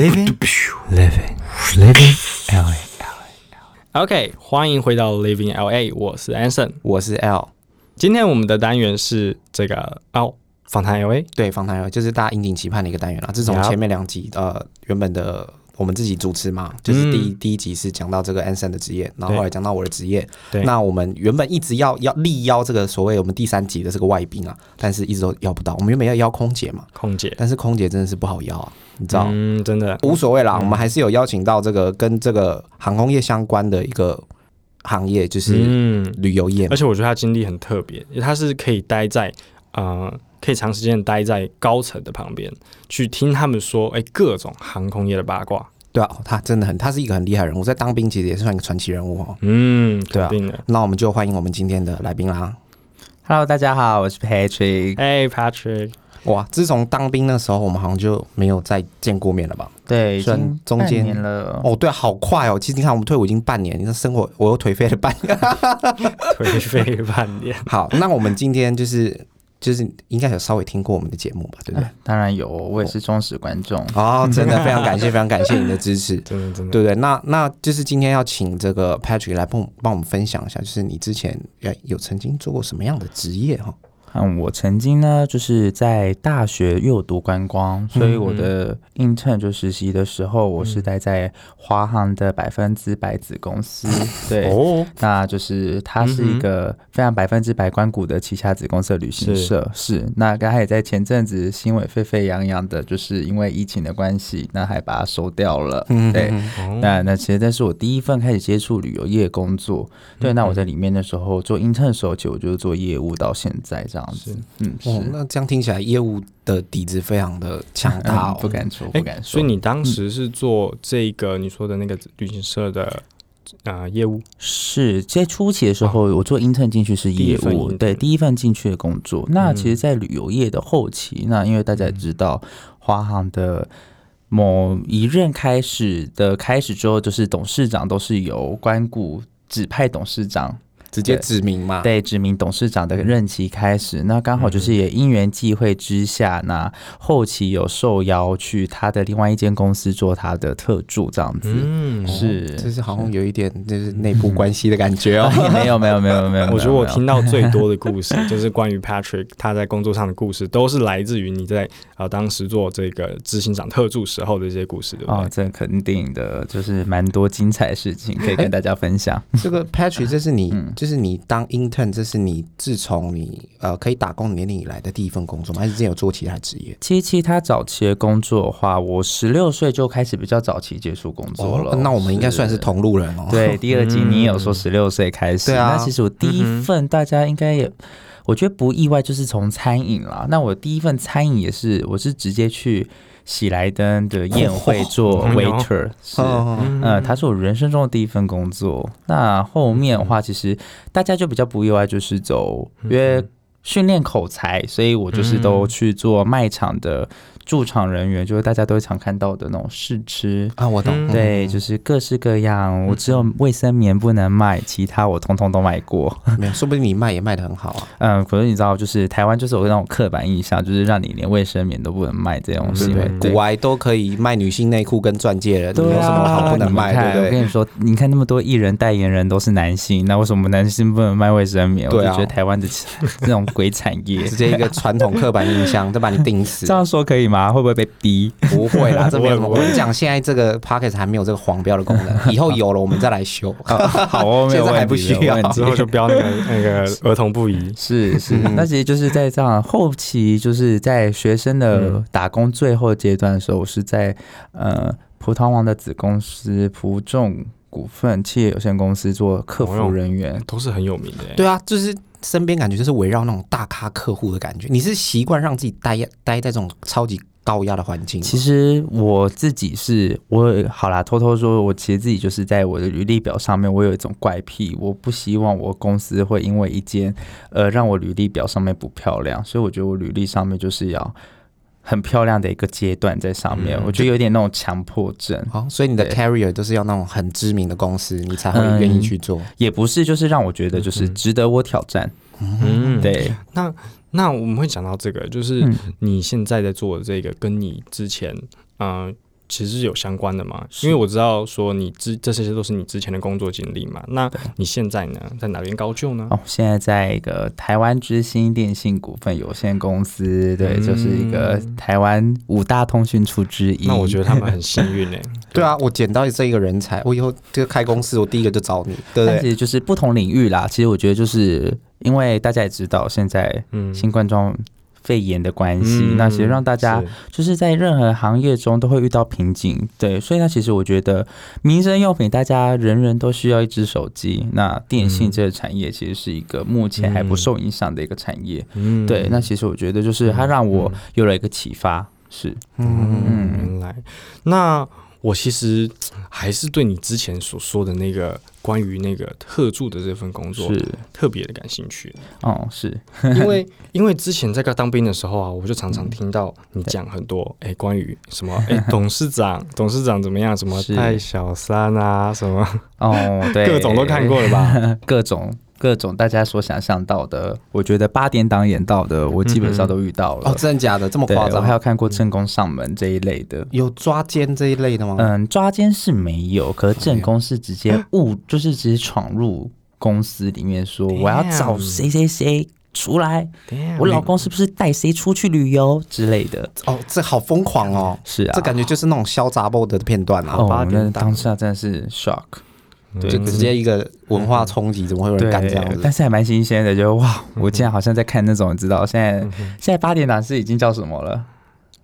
Living, living, living LA. OK，欢迎回到 Living LA，我是 Anson。我是 L，今天我们的单元是这个哦，访谈 LA。对，访谈就是大家引颈期盼的一个单元了。自从前面两集呃原本的我们自己主持嘛，就是第一、第一集是讲到这个 Anson 的职业，然后后来讲到我的职业。对那我们原本一直要要力邀这个所谓我们第三集的这个外宾啊，但是一直都邀不到。我们原本要邀空姐嘛，空姐，但是空姐真的是不好邀啊，你知道。嗯，真的，无所谓啦，我们还是有邀请到这个跟这个航空业相关的一个行业，就是嗯，旅游业嘛而。且我觉得他经历很特别，因为他是可以待在呃，可以长时间待在高层的旁边，去听他们说，哎、各种航空业的八卦。对啊，哦他真的很，他是一个很厉害人物，在当兵其实也是算一个传奇人物哦。嗯，对啊。那我们就欢迎我们今天的来宾啦。Hello，大家好，我是 Patrick。哎、p a t r i c k 哇，自从当兵那时候，我们好像就没有再见过面了吧？对，已算经中间年了。哦，对啊，好快哦！其实你看，我们退伍已经半年，你看生活我又颓废了半年。颓废半年。好，那我们今天就是就是应该有稍微听过我们的节目吧，对不对？当然有，我也是忠实观众。哦，真的非常感谢，非常感谢你的支持。真的真的。对不对？那那就是今天要请这个 Patrick 来帮帮我们分享一下，就是你之前呃有曾经做过什么样的职业哈？嗯，我曾经呢，就是在大学，因为我读观光，所以我的 intern 就实习的时候，我是待在华航的百分之百子公司。对，哦，那就是它是一个非常百分之百关谷的旗下子公司的旅行社，是那刚才也在前阵子新闻沸沸扬扬的，就是因为疫情的关系，那还把它收掉了。嗯对，哦那那其实这是我第一份开始接触旅游业工作。对，那我在里面的时候做 intern 的时候，其实我就是做业务到现在这样子。嗯，是。哦，那这样听起来业务的底子非常的强大。不敢说，哎不敢说。所以你当时是做这个你说的那个旅行社的啊、呃业务，是在初期的时候，我做 intern 进去是业务，对，第一份进去的工作。那嗯其实，在旅游业的后期，那因为大家也知道，华航的某一任开始的开始之后，就是董事长都是由关谷指派董事长。直接指名嘛。对，指名董事长的任期开始，那刚好就是也因缘际会之下，那后期有受邀去他的另外一间公司做他的特助，这样子。嗯，是这是好像有一点就是内部关系的感觉哦。也没有没有没有没有，我觉得我听到最多的故事，就是关于 Patrick 他在工作上的故事，都是来自于你在呃当时做这个执行长特助时候的一些故事，对不哦，对？这肯定的，就是蛮多精彩的事情可以跟大家分享。这个 Patrick，这是你，嗯就是你当 intern，这是你自从你呃可以打工年龄以来的第一份工作吗？还是之前有做其他职业？其实其他早期的工作的话，我十六岁就开始比较早期接触工作了。哦那我们应该算是同路人哦。对，第二集你也有说十六岁开始，对啊那其实我第一份大家应该也，我觉得不意外，就是从餐饮啦。那我第一份餐饮也是，我是直接去喜来登的宴会做哦 waiter，是。哦，呃，他是我人生中的第一份工作。那后面的话，其实大家就比较不意外，就是走因为训练口才，所以我就是都去做卖场的驻场人员，就是大家都会常看到的那种试吃。啊，我懂。嗯对，就是各式各样。我只有卫生棉不能卖，其他我通通都卖过。没有，说不定你卖也卖的很好啊。嗯，可是你知道，就是台湾就是有那种刻板印象，就是让你连卫生棉都不能卖这种对不对？行为。对古癌都可以卖女性内裤跟钻戒了，你对有什么好啊，不能卖？对不对？我跟你说，你看那么多艺人代言人都是男性，那为什么男性不能卖卫生棉？对啊我就觉得台湾的 这种鬼产业直，接一个传统刻板印象，都把你钉死 这。样说可以吗？会不会被逼？不会啦，这没有什么。我跟你讲，现在这个 p o c k e t 还没有这个黄标的功能，以后有了我们再来修。好哦，没有 现在还不需要之后就标那个那个儿童不宜。是是，嗯那其实就是在这样后期，就是在学生的嗯打工最后阶段的时候，我是在呃葡萄王的子公司葡众股份企业有限公司做客服人员。都是很有名的耶，对啊，就是身边感觉就是围绕那种大咖客户的感觉。你是习惯让自己待待在这种超级高压的环境？其实我自己是我好啦，偷偷说，我其实自己就是在我的履历表上面，我有一种怪癖，我不希望我公司会因为一件呃让我履历表上面不漂亮，所以我觉得我履历上面就是要很漂亮的一个阶段在上面，嗯我觉得有点那种强迫症，好、所以你的 carrier 都是要那种很知名的公司，你才会嗯愿意去做。也不是就是让我觉得就是值得我挑战，嗯，。对，那那我们会讲到这个，就是嗯。你现在在做的这个，跟你之前呃其实是有相关的嘛？因为我知道说你之这些都是你之前的工作经历嘛。那你现在呢，在哪边高就呢？哦，现在在一个台湾之星电信股份有限公司，对，嗯就是一个台湾五大通讯处之一。那我觉得他们很幸运哎、对啊，我捡到这一个人才，我以后这个开公司，我第一个就找你，对不对？但其实就是不同领域啦。其实我觉得就是因为大家也知道现在嗯，新冠状肺炎的关系，嗯那其实让大家就是在任何行业中都会遇到瓶颈，对，所以呢，其实我觉得民生用品大家人人都需要一只手机，那电信嗯这个产业其实是一个目前还不受影响的一个产业，嗯对，那其实我觉得就是它让我有了一个启发，是，嗯，嗯。原来。那我其实还是对你之前所说的那个关于那个特助的这份工作是，特别的感兴趣，哦，是，因为 因为之前在当兵的时候啊，我就常嗯常听到你讲很多哎、关于什么哎、董事长 董事长怎么样，什么是太小三啊，什么哦，对，各种都看过了吧？各种各种大家所想象到的，我觉得八点档演到的，我基本上都遇到了。哦，真的假的？这么对，夸张我还？有看过正宫上门这一类的。有抓奸这一类的吗？嗯，抓奸是没有，可是正宫是直接误，就是直接闯入公司里面说我要找谁谁谁出来，我老公是不是带谁出去旅游之类的？哦，这好疯狂哦！是啊，这感觉就是那种潇洒 b 的片段啊，哦，那八点档当下真的是 shock，对就直接一个文化冲击，怎么会有人对干这样，子？但是还蛮新鲜的，就哇，我竟然好像在看那种，你知道现在现在八点档是已经叫什么了？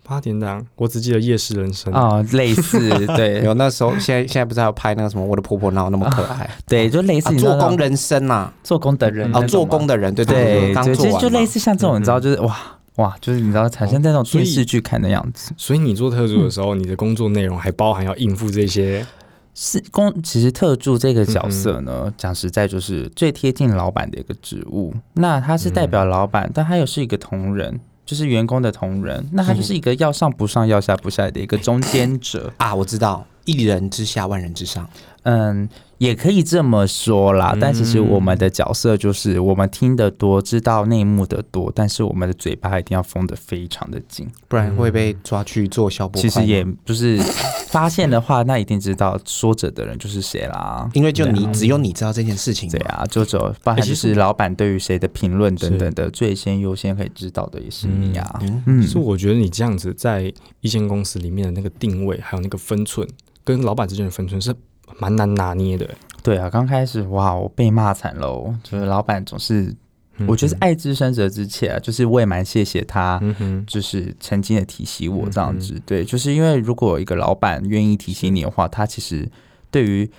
八点档，我只记得夜市人生。哦，类似，对。有那时候，现在现在不是还有拍那个什么《我的婆婆哪有那么可爱》对，就类似做工人生呐，做工的人哦，做工的人，对对对，刚对，做就类似像这种，你知道，就是哇哇，就是你知道产生在那种电视剧看的样子。所以你做特助的时候，你的工作内容还包含要应付这些，是公，其实特助这个角嗯色呢，讲实在就是最贴近老板的一个职务。那他是代表老板，但他又是一个同仁，就是员工的同仁。那他就是一个要上不上、要下不下的一个中间者。啊，我知道，一人之下，万人之上。嗯，也可以这么说啦。但其实我嗯们的角色就是我们听得多，知道内幕的多，但是我们的嘴巴一定要封得非常的紧。不然会被抓去做小波。其实也就是发现的话，那一定知道说者的人就是谁啦。因为就你啊只有你知道这件事情嘛，对啊，就走包含就欸其实是老板对于谁的评论等等的，最先优先可以知道的也是你啊。嗯，嗯是我觉得你这样子在一间公司里面的那个定位，还有那个分寸，跟老板之间的分寸是蛮难拿捏的。对啊，刚开始哇，我被骂惨喽，就是老板总是，嗯我觉得是爱之深责之切啊，就是我也蛮谢谢他。嗯，就是曾经的提醒我这样子，嗯对，就是因为如果一个老板愿意提醒你的话，他其实对于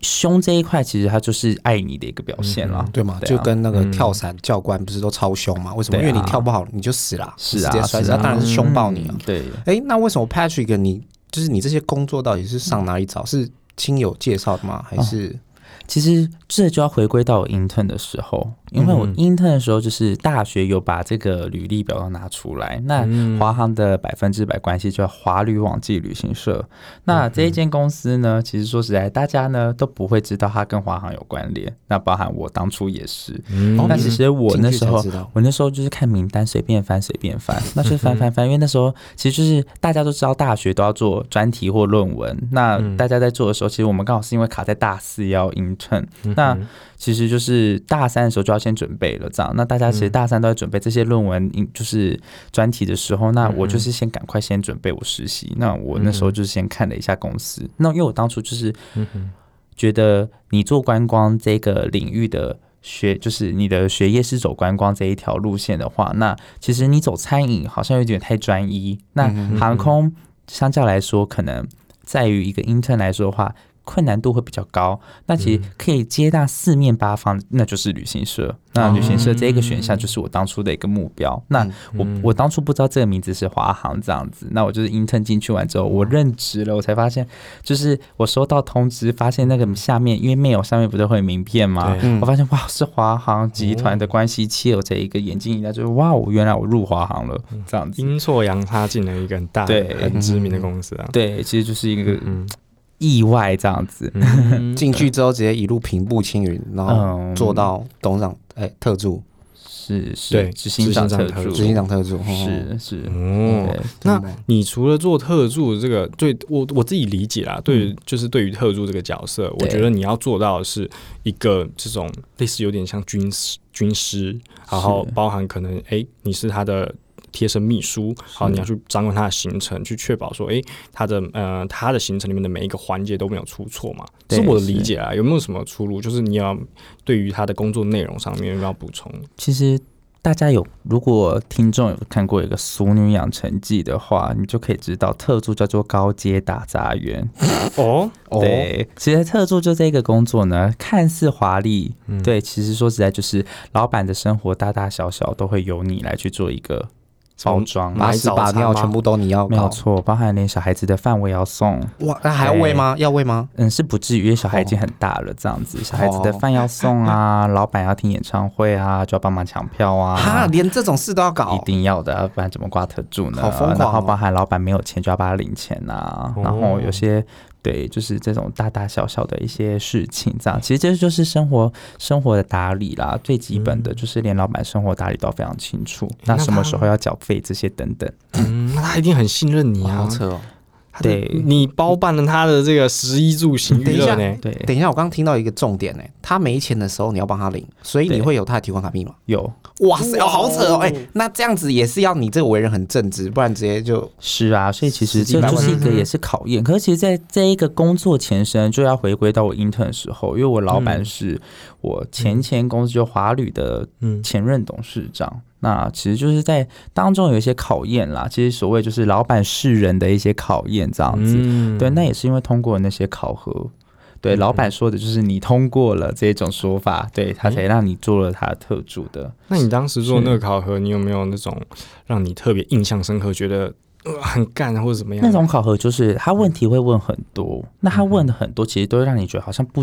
凶这一块，其实他就是爱你的一个表现啦。对嘛，对啊就跟那个嗯跳伞教官不是都超凶嘛？为什么？因为你跳不好你就死了，是啊，直接摔死，是啊他当然是凶爆你啊嗯。对，哎，那为什么 Patrick 你就是你这些工作到底是上哪里找？是亲友介绍的吗？还是其实这就要回归到我 intern 的时候，因为我嗯 intern 的时候就是大学有把这个履历表都拿出来，那嗯华航的百分之百关系叫华旅网际旅行社。那这一间公司呢，其实说实在，大家呢都不会知道它跟华航有关联，那包含我当初也是。嗯哦那其实我那时候我那时候就是看名单，随便翻随便翻，那就是翻翻翻。因为那时候其实就是大家都知道大学都要做专题或论文，那嗯大家在做的时候，其实我们刚好是因为卡在大四要 intern，那其实就是大三的时候就要先准备了，这样。那大家其实大三都在准备这些论文，就是专题的时候，那我就是先赶快先准备我实习。那我那时候就是先看了一下公司，那因为我当初就是觉得你做观光这个领域的。学就是你的学业是走观光这一条路线的话，那其实你走餐饮好像有点太专一。那航空相较来说，可能在于一个 intern 来说的话，困难度会比较高。那其实可以接纳四面八方，那就是旅行社。那旅行社这一个选项就是我当初的一个目标。那我我当初不知道这个名字是华航这样子，那我就是 intern 进去完之后，我任职了，我才发现，就是我收到通知，发现那个下面因为 mail 上面不是会有名片吗？我发现哇，是华航集团的关系企业，这一个眼睛一亮，就是哇，我原来我入华航了这样子。阴错阳差进了一个很大很知名的公司啊。对，其实就是一个嗯，意外这样子。嗯。进去之后直接一路平步青云，然后嗯。做到董事长哎特助？是是对执行长特特助，执行长特助，哦。是。是，哦，那你除了做特助这个，对我我自己理解啦，对于就是对于特助这个角色，我觉得你要做到的是一个这种类似有点像军师军师，然后包含可能诶你是他的。贴身秘书，好，你要去掌管他的行程，去确保说，诶，他的呃他的行程里面的每一个环节都没有出错嘛，这是我的理解啊。有没有什么出入？就是你要对于他的工作内容上面有没有要补充？其实大家有，如果听众有看过一个《俗女养成记》的话，你就可以知道特助叫做高阶打杂员。哦，哦，对，其实特助就这个工作呢，看似华丽，嗯对，其实说实在就是老板的生活大大小小都会由你来去做一个包装。把屎把尿全部都你要搞，没有错，包含连小孩子的饭我也要送，哇，那还要喂吗？要喂吗？嗯，是不至于，因为小孩已经很大了，这样子，小孩子的饭要送啊，老板要听演唱会啊，就要帮忙抢票啊，哈，连这种事都要搞？一，定要的，不然怎么挂特助呢？好疯狂哦。然后包含老板没有钱就要帮他领钱呐、哦。然后有些对，就是这种大大小小的一些事情，这样其实这就是生活生活的打理啦，最基本的就是连老板生活打理都非常清楚，那那什么时候要缴费这些等等。嗯，那他一定很信任你啊哇好。扯哦。他的对你包办了他的这个食衣住行娱乐呢？对，等一下，我刚刚听到一个重点呢，他没钱的时候你要帮他领，所以你对会有他的提款卡密码。有哇塞，哦好扯哦！哎，那这样子也是要你这个为人很正直，不然直接就是啊，所以其实这就是一个嗯也是考验。可是其实在这一个工作前身，就要回归到我 intern 的时候，因为我老板嗯是我前前公司就华旅的嗯，前任董事长。那其实就是在当中有一些考验啦，其实所谓就是老板是人的一些考验这样子。嗯对，那也是因为通过那些考核，对、嗯老板说的就是你通过了这种说法，对他才让你做了他特助的。那你当时做那个考核，你有没有那种让你特别印象深刻，觉得、呃、很干或者怎么样？那种考核就是他问题会问很多，那他问的很多其实都会让你觉得好像不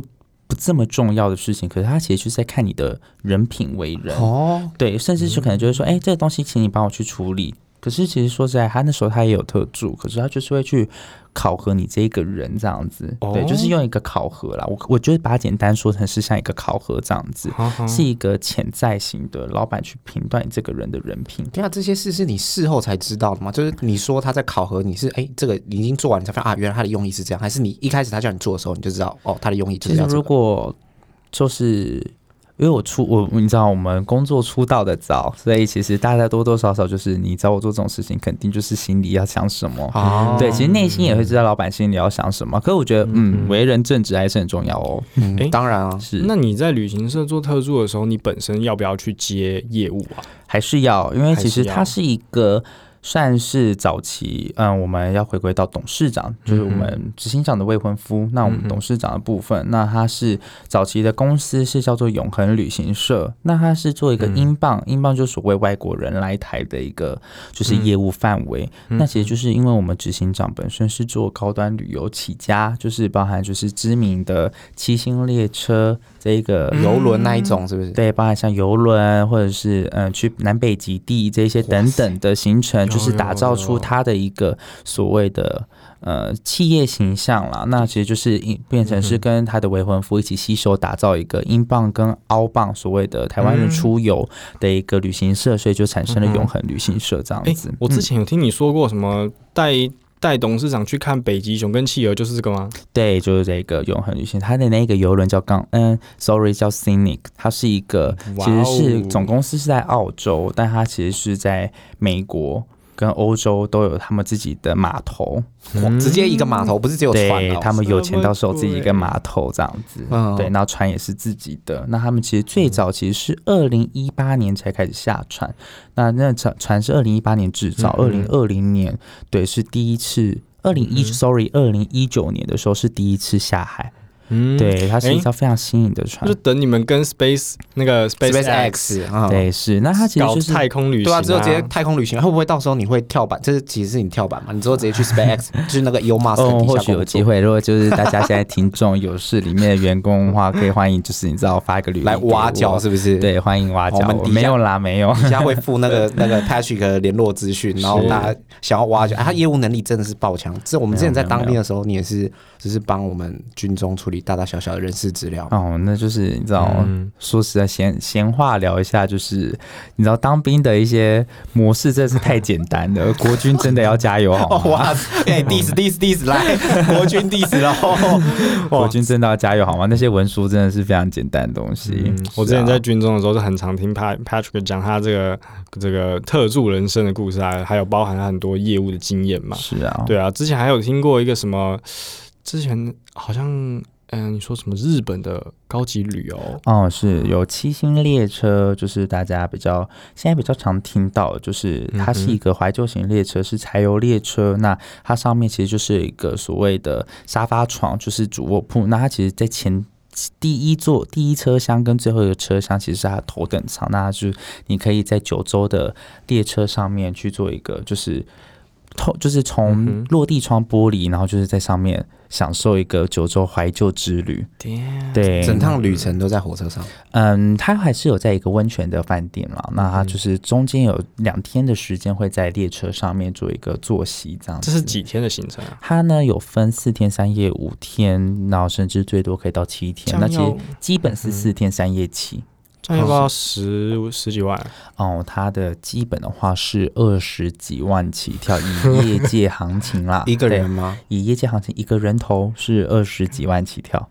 不这么重要的事情，可是他其实就是在看你的人品为人。哦，对，甚至是可能就是说，哎、这个东西请你帮我去处理。可是其实说实在，他那时候他也有特助，可是他就是会去考核你这一个人这样子。哦对，就是用一个考核啦。我我觉得把它简单说成是像一个考核这样子，是一个潜在型的老板去评断你这个人的人品。对啊，这些事是你事后才知道的吗？就是你说他在考核你是哎，这个你已经做完，你才发现啊，原来他的用意是这样，还是你一开始他叫你做的时候你就知道哦，他的用意是要这个果就是因为我出我你知道我们工作出道的早，所以其实大家多多少少就是你找我做这种事情，肯定就是心里要想什么。哦，对，其实内心也会知道老板心里要想什么。可是我觉得，嗯，为人正直还是很重要哦。嗯哎当然啊，是，那你在旅行社做特助的时候，你本身要不要去接业务啊？还是要，因为其实它是一个算是早期，嗯，我们要回归到董事长，就是我们执行长的未婚夫。那我们董事长的部分，那他是早期的公司是叫做永恒旅行社，那他是做一个嗯英镑，英镑就所谓外国人来台的一个就是业务范围。嗯那其实就是因为我们执行长本身是做高端旅游起家，就是包含就是知名的七星列车这一个游轮那一种是不是？对，包含像游轮或者是嗯、呃去南北极地这些等等的行程，有就是打造出他的一个所谓的呃企业形象啦。那其实就是一变成是跟他的未婚夫一起携手打造一个英镑跟澳镑所谓的台湾人出游的一个旅行社，所以就产生了永恒旅行社这样哎、子。我之嗯。前有听你说过什么带带董事长去看北极熊跟企鹅，就是这个吗？对，就是这个永恒旅行，它的那个游轮叫刚，嗯，sorry 叫 Scenic，它是一个其实是哦。总公司是在澳洲，但它其实是在美国跟欧洲都有他们自己的码头，哇直接一个码头，不是只有船哦，对他们有钱到时候自己一个码头这样子，嗯。对，然后船也是自己的。那他们其实最早其实是二零一八年才开始下船，那那船船是二零一八年制造，二嗯。零二零年对是第一次。二零一嗯。sorry，二零一九年的时候是第一次下海，嗯，对，它是哎一艘非常新颖的船就。等你们跟 Space 那个 Space X X 啊，对，是，那它其实就是太空旅行、对啊，之后直接太空旅行，会不会到时候你会跳板？这是其实是你跳板嘛？你之后直接去 SpaceX，就是那个 Musk 哦，或许有机会。如果就是大家现在听众有事里面的员工的话，可以欢迎，就是你知道发一个履历来挖角是不是？对，欢迎挖角我们。没有啦，没有。底下会附那个那个 Patrick 的联络资讯，然后是大家想要挖角，哎他业务能力真的是爆强。这我们之前在当兵的时候，你也是只是帮我们军中处理大大小小的人事资料。哦，那就是你知道，嗯说实在闲闲话聊一下，就是你知道当兵的一些模式真的是太简单了，国军真的要加油好吗？哦 哇，哎，diss diss diss，来，国军 diss 了。国军真的要加油好吗？那些文书真的是非常简单的东西。嗯，我之前在军中的时候，是很常听 Pat Patrick 讲他这个这个特助人生的故事啊，还有包含他很多业务的经验嘛。是啊，对啊，之前还有听过一个什么，之前好像嗯、你说什么日本的高级旅游，哦，是有七星列车，就是大家比较现在比较常听到，就是它是一个怀旧型列车，是柴油列车。那它上面其实就是一个所谓的沙发床，就是主卧铺。那它其实在前第一座第一车厢跟最后一个车厢其实是它的头等舱，那它就是你可以在九州的列车上面去做一个就是。透就是从落地窗玻璃，然后就是在上面享受一个九州怀旧之旅。对，整趟旅程都在火车上，嗯，他还是有在一个温泉的饭店嘛。那他就是中间有两天的时间会在列车上面做一个作息，这样子。这是几天的行程啊？它呢有分四天三夜、五天，然后甚至最多可以到七天。那其实基本是四天三夜起。这样要不要十十几万？哦，它的基本的话是二十几万起跳，以业界行情啦，一个人吗？以业界行情，一个人头是二十几万起跳。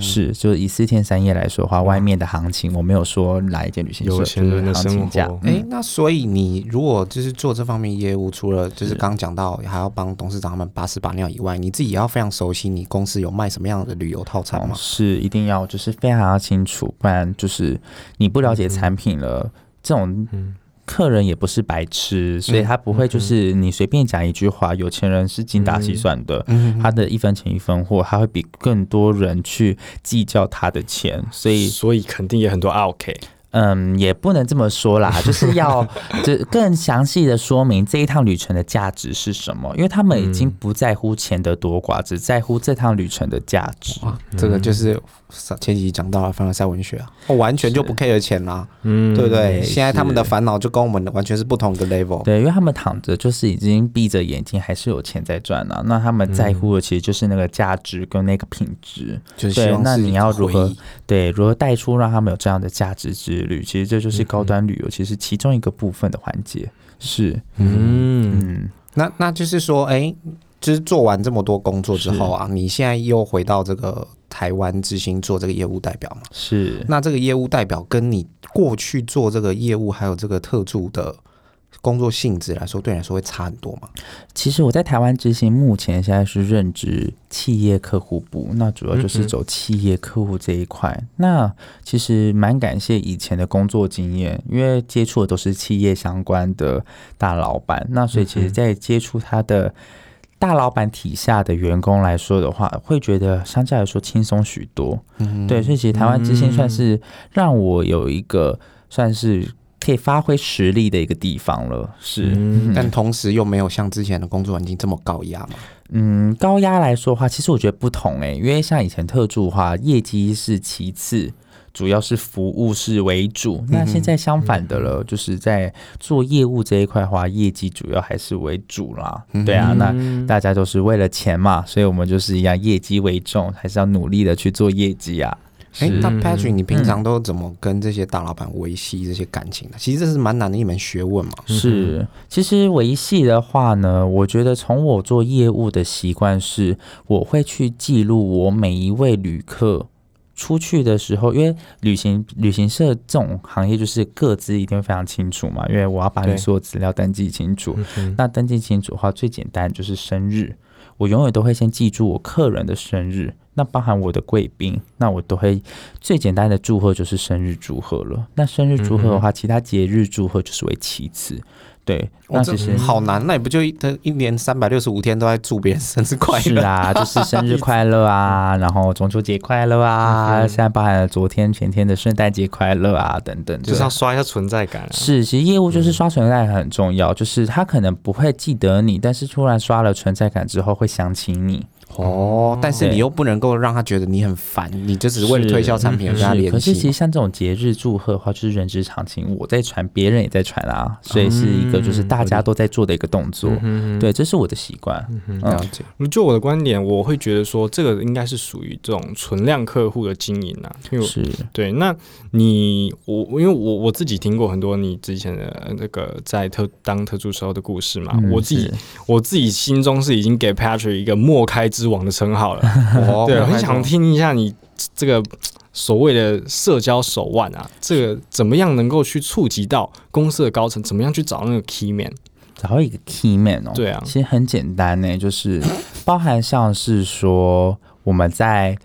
是，就是以四天三夜来说的话，外面的行情我没有说哪一间旅行社，有钱人的就是行情生价。活哎、那所以你如果就是做这方面业务，除了就是刚刚讲到还要帮董事长他们把屎把尿以外，你自己也要非常熟悉你公司有卖什么样的旅游套餐哦吗？是一定要就是非常要清楚，不然就是你不了解产品了，这种嗯客人也不是白痴，所以他不会就是你随便讲一句话，有钱人是精打细算的，嗯他的一分钱一分货，他会比更多人去计较他的钱，所以所以肯定也很多 OK。嗯，也不能这么说啦，就是要就更详细的说明这一趟旅程的价值是什么，因为他们已经不在乎钱的多寡，只在乎这趟旅程的价值。哇，这个就是前几集讲到了凡尔赛文学啊，我完全就不 care 钱啦，嗯，对不对？现在他们的烦恼就跟我们的完全是不同的 level。对，因为他们躺着就是已经闭着眼睛，还是有钱在赚啊。那他们在乎的其实就是那个价值跟那个品质。就是那你要如何对，如何带出让他们有这样的价值之旅，其实这就是高端旅游，其实其中一个部分的环节。是，嗯，嗯，那那就是说，哎、就是做完这么多工作之后啊，你现在又回到这个台湾之星做这个业务代表嘛？是。那这个业务代表跟你过去做这个业务还有这个特助的工作性质来说，对你来说会差很多吗？其实我在台湾执行，目前现在是任职企业客户部，那主要就是走企业客户这一块。那其实蛮感谢以前的工作经验，因为接触的都是企业相关的大老板，那所以其实在接触他的。大老板体下的员工来说的话，会觉得相较来说轻松许多。嗯，对，所以其实台湾之星算是让我有一个算是可以发挥实力的一个地方了。是，嗯但同时又没有像之前的工作环境这么高压嘛？嗯，高压来说的话，其实我觉得不同哎、因为像以前特助的话，业绩是其次。主要是服务是为主，那现在相反的了，就是在做业务这一块的话，业绩主要还是为主啦。对啊，那大家都是为了钱嘛，所以我们就是一样业绩为重，还是要努力的去做业绩啊。哎、是。那 Patrick，你平常都怎么跟这些大老板维系这些感情的？其实这是蛮难的一门学问嘛。是，其实维系的话呢，我觉得从我做业务的习惯是，我会去记录我每一位旅客出去的时候，因为旅行旅行社这种行业就是各自一定非常清楚嘛，因为我要把你所有资料登记清楚。嗯那登记清楚的话，最简单就是生日，我永远都会先记住我客人的生日，那包含我的贵宾，那我都会最简单的祝贺就是生日祝贺了。那生日祝贺的话，其他节日祝贺就是为其次。对，那其实好难，那你不就一一年三百六十五天都在祝别人生日快乐？是啊，就是生日快乐啊，然后中秋节快乐啊，现在包含了昨天、前天的圣诞节快乐啊，等等，就是要刷一下存在感啊。是，其实业务就是刷存在感很重要，就是他可能不会记得你，但是突然刷了存在感之后会想起你。哦，但是你又不能够让他觉得你很烦，你就只是为了推销产品而跟他是，联可是其实。像这种节日祝贺的话，就是人之常情，我在传，别人也在传啊，所以是一个就是大家都在做的一个动作。嗯，对，这是我的习惯。了解，就我的观点，我会觉得说，这个应该是属于这种存量客户的经营啊，因为我是。对，那你我因为我我自己听过很多你之前的呃那个在特当特助时候的故事嘛，嗯我自己我自己心中是已经给 Patrick 一个莫开之王的称号了。哦对，很想听一下你这个所谓的社交手腕啊，这个怎么样能够去触及到公司的高层？怎么样去找那个 key man？找到一个 key man 哦。对啊其实很简单呢，就是 包含像是说我们在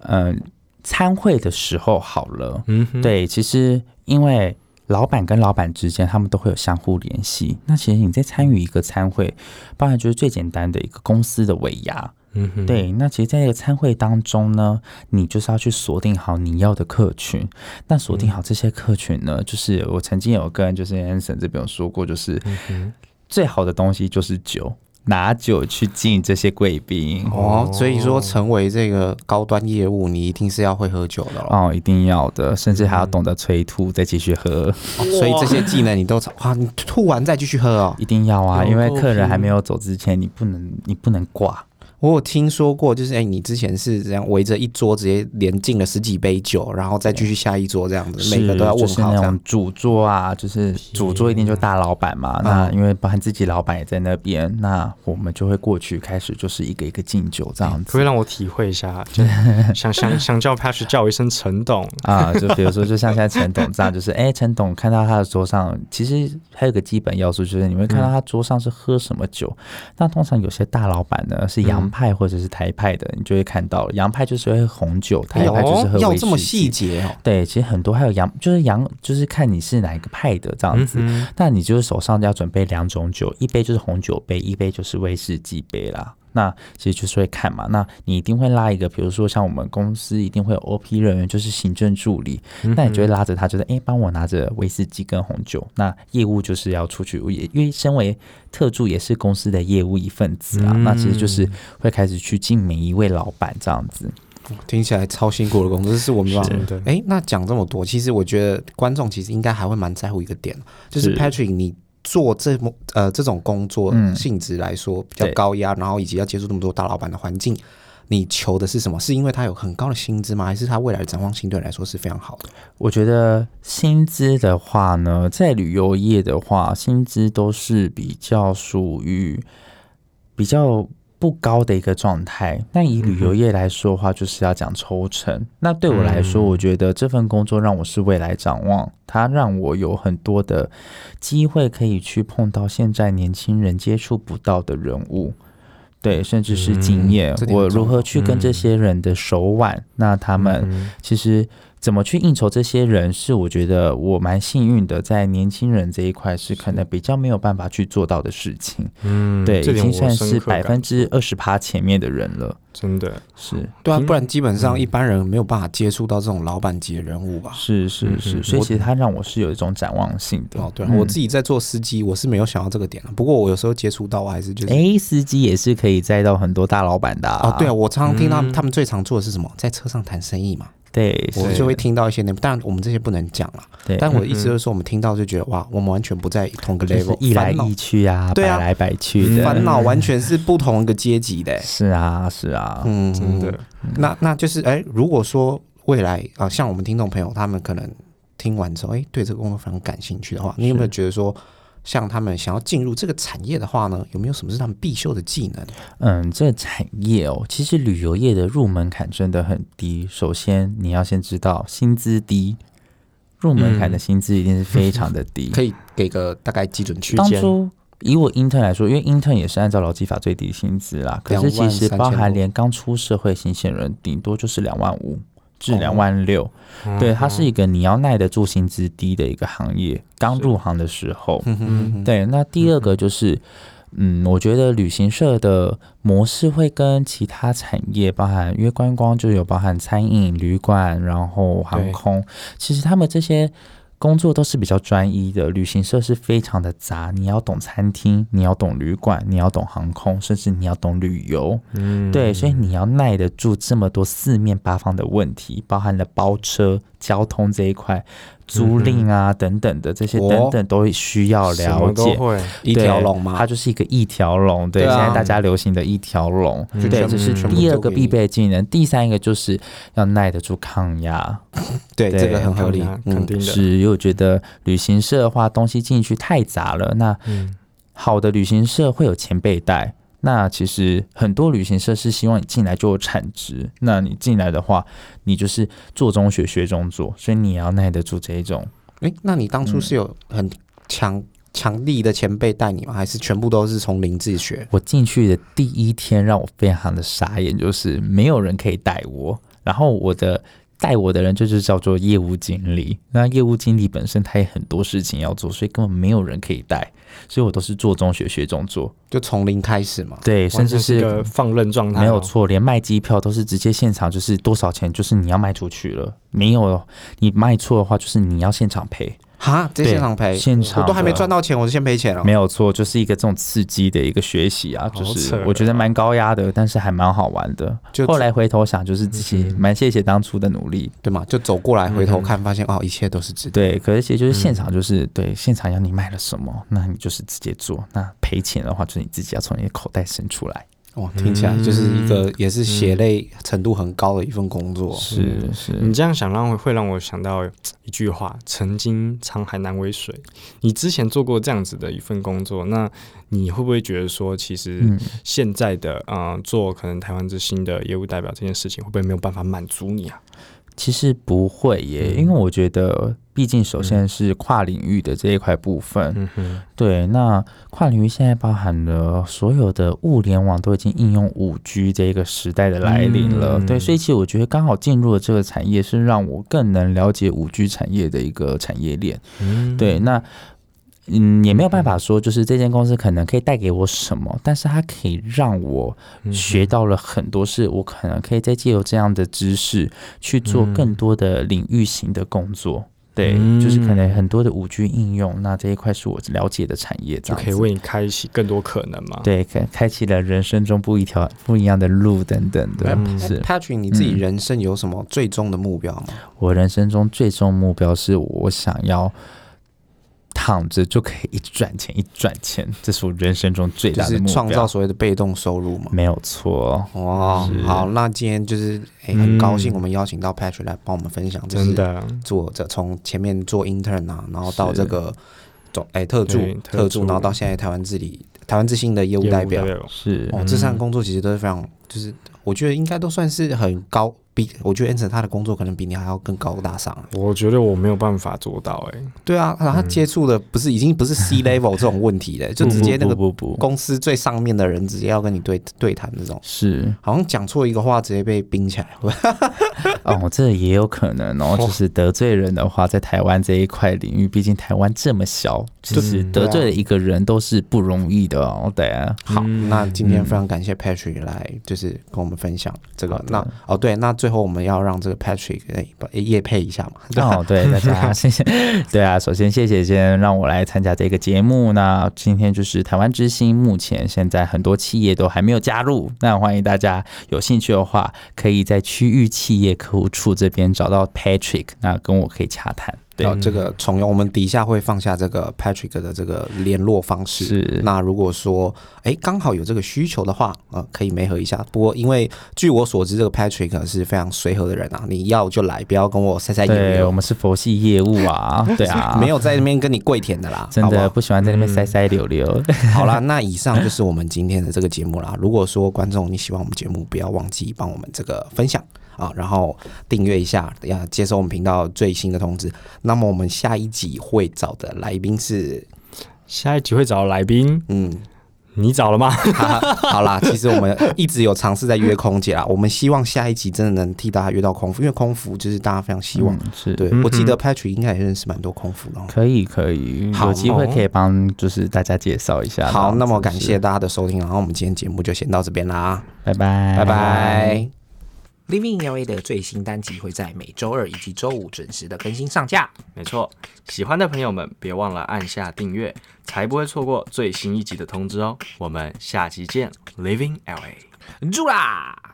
嗯、参会的时候好了，嗯哼，对，其实因为老板跟老板之间，他们都会有相互联系。那其实你在参与一个参会，包含就是最简单的一个公司的尾牙。嗯哼，对，那其实在这个参会当中呢，你就是要去锁定好你要的客群。那锁定好这些客群呢，就是我曾经有跟就是 Anson 这边有说过，就是嗯，最好的东西就是酒。拿酒去敬这些贵宾哦，所以说成为这个高端业务，你一定是要会喝酒的。哦，一定要的，甚至还要懂得催吐，再继续喝。哦所以这些技能你都哇，你吐完再继续喝哦。一定要啊，因为客人还没有走之前，你不能你不能挂。我有听说过，就是哎、你之前是这样围着一桌直接连敬了十几杯酒，然后再继续下一桌这样子，每个都要问就是那好这样种。主桌啊，就是主桌一定就大老板嘛。嗯那因为包含自己老板也在那边，那我们就会过去开始就是一个一个敬酒这样子可不可以让我体会一下？就想想想叫 Patrick 叫我一声陈董，啊。就比如说，就像现在陈董这样，就是哎，陈董看到他的桌上，其实还有个基本要素，就是你会看到他桌上是喝什么酒。那通常有些大老板呢是洋派或者是台派的，你就会看到洋派就是会红酒，台派就是喝威士要这么细节哦。对，其实很多还有洋，就是洋，就是看你是哪一个派的这样子。嗯那你就是手上要准备两种酒，一杯就是红酒杯，一杯就是威士忌杯啦。那其实就是会看嘛，那你一定会拉一个，比如说像我们公司一定会有 OP 人员，就是行政助理，哼那你就会拉着他，就是哎，帮我拿着威士忌跟红酒。那业务就是要出去，也因为身为特助也是公司的业务一份子啊，嗯那其实就是会开始去敬每一位老板这样子。听起来超辛苦的工作，这是我们的，哎，那讲这么多，其实我觉得观众其实应该还会蛮在乎一个点，就是是 Patrick 你。做这么呃这种工作嗯性质来说比较高压，然后以及要接触那么多大老板的环境，你求的是什么？是因为他有很高的薪资吗？还是他未来的展望性对你来说是非常好的？我觉得薪资的话呢，在旅游业的话，薪资都是比较属于比较不高的一个状态。但以旅游业来说的话，就是要讲抽成。那对我来说，嗯我觉得这份工作让我是未来展望，它让我有很多的机会可以去碰到现在年轻人接触不到的人物。对，甚至是经验，我如何去跟这些人的手腕，那他们嗯其实怎么去应酬这些人，是我觉得我蛮幸运的，在年轻人这一块是可能比较没有办法去做到的事情。嗯对，已经算是百分之二十趴前面的人了。真的，是对啊，不然基本嗯上一般人没有办法接触到这种老板级的人物吧？是是嗯是，嗯所以其实他让我是有一种展望性的。哦，对啊，嗯我自己在做司机，我是没有想到这个点的。不过我有时候接触到，我还是就是。哎，司机也是可以载到很多大老板的哦，对啊，我常常听到嗯他们最常做的是什么？在车上谈生意嘛，对，是我就会听到一些内容。当然，我们这些不能讲了。对，但我的意思就是说，我们听到就觉得哇，我们完全不在同个就是 level，一来一去啊，对啊摆来摆去的，烦恼完全是不同一个阶级的 欸。是啊是啊，嗯，真的，那那就是哎、如果说未来啊、像我们听众朋友，他们可能听完之后，哎、对这个工作非常感兴趣的话，你有没有觉得说，像他们想要进入这个产业的话呢，有没有什么是他们必修的技能？嗯，这个产业哦，其实旅游业的入门槛真的很低。首先，你要先知道薪资低，入门槛的薪资一定是非常的低。可以给个大概基准区当初以我 intern 来说，因为 intern 也是按照劳基法最低薪资啦，可是其实包含连刚出社会新鲜人，顶多就是两万五至两万六、对，它是一个你要耐得住薪资低的一个行业。刚入行的时候，对，那第二个就是，嗯，我觉得旅行社的模式会跟其他产业，包含因为观光就有包含餐饮、旅馆，然后航空，其实他们这些工作都是比较专一的，旅行社是非常的杂，你要懂餐厅，你要懂旅馆，你要懂航空，甚至你要懂旅游。嗯，对，所以你要耐得住这么多四面八方的问题，包含了包车、交通这一块、租赁啊等等的这些哦等等都需要了解。会，一条龙吗它，就是一个一条龙，对，现在大家流行的一条龙，嗯对，这是第二个必备技能。第三个就是要耐得住抗压，对，这个很合理肯，定的，是，因为我觉得旅行社的话，东西进去太杂了。那嗯好的旅行社会有前辈带。那其实很多旅行社是希望你进来就有产值，那你进来的话，你就是做中学，学中做，所以你也要耐得住这一种。哎，那你当初是有很强强力的前辈带你吗？还是全部都是从零自学？我进去的第一天让我非常的傻眼，就是没有人可以带我，然后我的带我的人就是叫做业务经理。那业务经理本身他也很多事情要做，所以根本没有人可以带，所以我都是做中学学中做，就从零开始嘛？对，甚至是一个放任状态哦，没有错，连卖机票都是直接现场，就是多少钱，就是你要卖出去了，没有你卖错的话，就是你要现场赔。哈，这对现场赔，现场我都还没赚到钱，我就先赔钱了。没有错，就是一个这种刺激的一个学习啊，就是我觉得蛮高压的，但是还蛮好玩的。就后来回头想，就是自己嗯蛮谢谢当初的努力。对吗？就走过来回头嗯看，发现哦，一切都是值得。对，可是其实就是现场，就是、对现场要你卖了什么，那你就是直接做。那赔钱的话，就是你自己要从你的口袋伸出来。哇，听起来就是一个也是血泪程度很高的一份工作。是是，你这样想让会让我想到一句话：“曾经沧海难为水。”你之前做过这样子的一份工作，那你会不会觉得说，其实嗯，现在的呃做可能台湾之星的业务代表这件事情，会不会没有办法满足你啊？其实不会耶，嗯。因为我觉得，毕竟首先是跨领域的这一块部分，嗯哼，对，那跨领域现在包含了所有的物联网都已经应用五 G 这一个时代的来临了，嗯。对，所以其实我觉得刚好进入了这个产业，是让我更能了解五 G 产业的一个产业链。嗯。对，那嗯，也没有办法说，就是这间公司可能可以带给我什么，但是它可以让我嗯学到了很多事，我可能可以再借由这样的知识去做嗯更多的领域型的工作。对，嗯就是可能很多的五 G 应用，那这一块是我了解的产业，这样子就可以为你开启更多可能嘛？，对开开启了人生中不一条不一样的路等等的。嗯是 Patrick，你自己嗯人生有什么最终的目标吗？我人生中最终目标是我想要躺着就可以一直赚钱，一直赚钱，这是我人生中最就是大的目标。创造所谓的被动收入嘛。没有错，哇，好，那今天就是诶、嗯很高兴我们邀请到 Patrick 来帮我们分享，就是真的，做这从前面做 intern 啊，然后到这个总哎、特助特特助，然后到现在台湾治理台湾之星的业务代表。是哦，这三个工作其实都是非常，就是我觉得应该都算是很高，比我觉得 Anson 他的工作可能比你还要更高大上啊。我觉得我没有办法做到、欸，对啊，然后他接触的不是已经不是 C level 这种问题了，就直接那个不不不不公司最上面的人直接要跟你对对谈这种，是。好像讲错一个话直接被冰起来。哦，这也有可能哦，就是得罪人的话，在台湾这一块领域，毕竟台湾这么小，其实嗯得罪了一个人都是不容易的哦。对啊，好，嗯那今天非常感谢 Patrick 来，就是跟我们分享这个。那哦，对，那最后我们要让这个 Patrick 诶把业配一下嘛。哦，对大家 谢谢，对啊，首先谢谢今天让我来参加这个节目。那今天就是台湾之星，目前现在很多企业都还没有加入，那欢迎大家有兴趣的话，可以在区域企业客户处这边找到 Patrick，那跟我可以洽谈。对然，后这个重用，我们底下会放下这个 Patrick 的这个联络方式。是那如果说哎刚好有这个需求的话，呃，可以媒合一下。不过因为据我所知，这个 Patrick 是非常随和的人啊，你要就来，不要跟我塞塞对我们是佛系业务啊，对啊，没有在那边跟你跪舔的啦，真的不喜欢在那边塞塞溜溜。好啦，那以上就是我们今天的这个节目啦。如果说观众你喜欢我们节目，不要忘记帮我们这个分享啊，然后订阅一下，要接收我们频道最新的通知。那么我们下一集会找的来宾是，下一集会找的来宾，嗯，你找了吗？好啦，其实我们一直有尝试在约空姐啦，我们希望下一集真的能替大家约到空服，因为空服就是大家非常希望。嗯是对，嗯我记得 Patrick 应该也认识蛮多空服的哦。可以可以，好有机会可以帮就是大家介绍一下。好，那么感谢，大家的收听，然后我们今天节目就先到这边啦，拜拜，拜拜 Living LA 的最新单集会在每周二以及周五准时的更新上架。没错，喜欢的朋友们别忘了按下订阅，才不会错过最新一集的通知哦。我们下期见，Living LA。住啦！